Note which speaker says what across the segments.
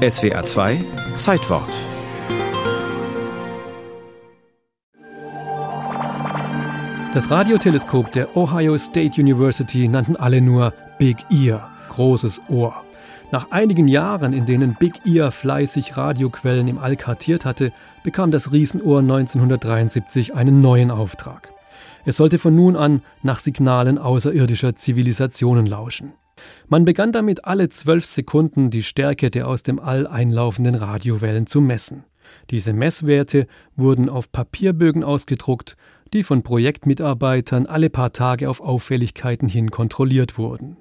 Speaker 1: SWA 2 Zeitwort
Speaker 2: Das Radioteleskop der Ohio State University nannten alle nur Big Ear, großes Ohr. Nach einigen Jahren, in denen Big Ear fleißig Radioquellen im All kartiert hatte, bekam das Riesenohr 1973 einen neuen Auftrag. Es sollte von nun an nach Signalen außerirdischer Zivilisationen lauschen. Man begann damit alle zwölf Sekunden die Stärke der aus dem All einlaufenden Radiowellen zu messen. Diese Messwerte wurden auf Papierbögen ausgedruckt, die von Projektmitarbeitern alle paar Tage auf Auffälligkeiten hin kontrolliert wurden.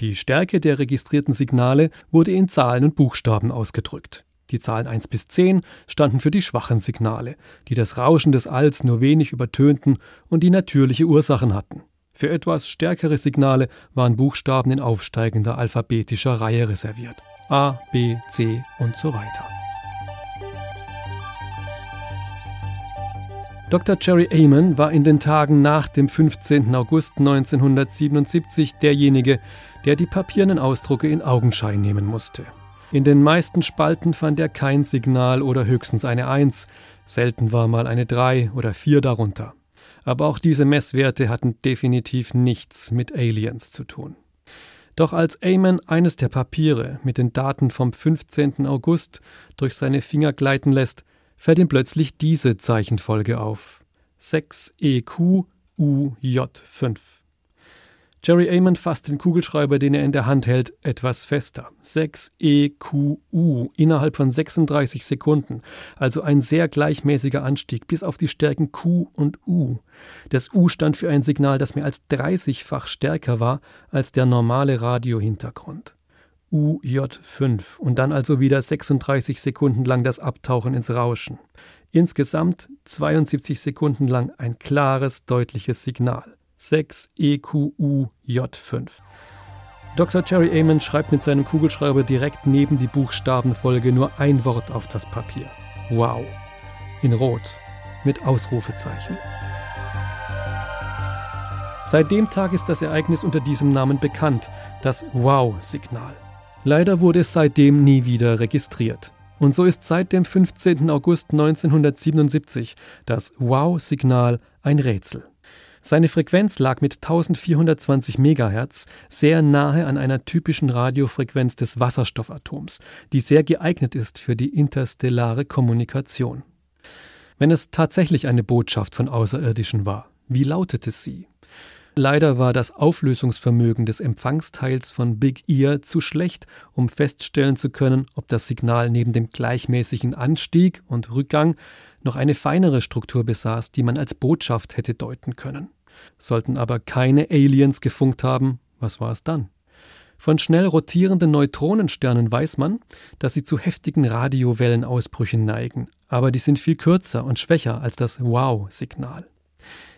Speaker 2: Die Stärke der registrierten Signale wurde in Zahlen und Buchstaben ausgedrückt. Die Zahlen 1 bis 10 standen für die schwachen Signale, die das Rauschen des Alls nur wenig übertönten und die natürliche Ursachen hatten. Für etwas stärkere Signale waren Buchstaben in aufsteigender alphabetischer Reihe reserviert. A, B, C und so weiter. Dr. Jerry Amon war in den Tagen nach dem 15. August 1977 derjenige, der die papierenden Ausdrucke in Augenschein nehmen musste. In den meisten Spalten fand er kein Signal oder höchstens eine Eins, selten war mal eine Drei oder Vier darunter. Aber auch diese Messwerte hatten definitiv nichts mit Aliens zu tun. Doch als Eamon eines der Papiere mit den Daten vom 15. August durch seine Finger gleiten lässt, fällt ihm plötzlich diese Zeichenfolge auf. 6EQUJ5. Jerry Amon fasst den Kugelschreiber, den er in der Hand hält, etwas fester. 6EQU innerhalb von 36 Sekunden, also ein sehr gleichmäßiger Anstieg bis auf die Stärken Q und U. Das U stand für ein Signal, das mehr als 30-fach stärker war als der normale Radiohintergrund. UJ5 und dann also wieder 36 Sekunden lang das Abtauchen ins Rauschen. Insgesamt 72 Sekunden lang ein klares, deutliches Signal. 6EQUJ5. Dr. Jerry Amon schreibt mit seinem Kugelschreiber direkt neben die Buchstabenfolge nur ein Wort auf das Papier. Wow. In Rot. Mit Ausrufezeichen. Seit dem Tag ist das Ereignis unter diesem Namen bekannt, das Wow-Signal. Leider wurde es seitdem nie wieder registriert. Und so ist seit dem 15. August 1977 das Wow-Signal ein Rätsel. Seine Frequenz lag mit 1420 MHz sehr nahe an einer typischen Radiofrequenz des Wasserstoffatoms, die sehr geeignet ist für die interstellare Kommunikation. Wenn es tatsächlich eine Botschaft von Außerirdischen war, wie lautete sie? Leider war das Auflösungsvermögen des Empfangsteils von Big Ear zu schlecht, um feststellen zu können, ob das Signal neben dem gleichmäßigen Anstieg und Rückgang noch eine feinere Struktur besaß, die man als Botschaft hätte deuten können. Sollten aber keine Aliens gefunkt haben, was war es dann? Von schnell rotierenden Neutronensternen weiß man, dass sie zu heftigen Radiowellenausbrüchen neigen, aber die sind viel kürzer und schwächer als das Wow-Signal.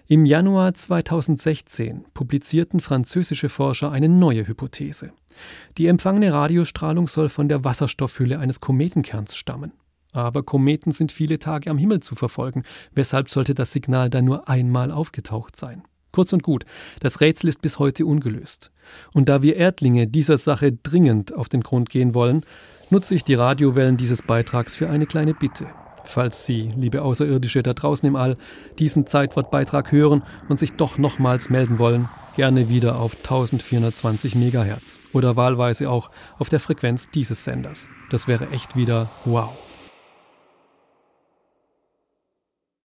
Speaker 2: Im Januar 2016 publizierten französische Forscher eine neue Hypothese. Die empfangene Radiostrahlung soll von der Wasserstoffhülle eines Kometenkerns stammen. Aber Kometen sind viele Tage am Himmel zu verfolgen, weshalb sollte das Signal dann nur einmal aufgetaucht sein? Kurz und gut, das Rätsel ist bis heute ungelöst. Und da wir Erdlinge dieser Sache dringend auf den Grund gehen wollen, nutze ich die Radiowellen dieses Beitrags für eine kleine Bitte. Falls Sie, liebe Außerirdische da draußen im All, diesen Zeitwortbeitrag hören und sich doch nochmals melden wollen, gerne wieder auf 1420 MHz oder wahlweise auch auf der Frequenz dieses Senders. Das wäre echt wieder wow.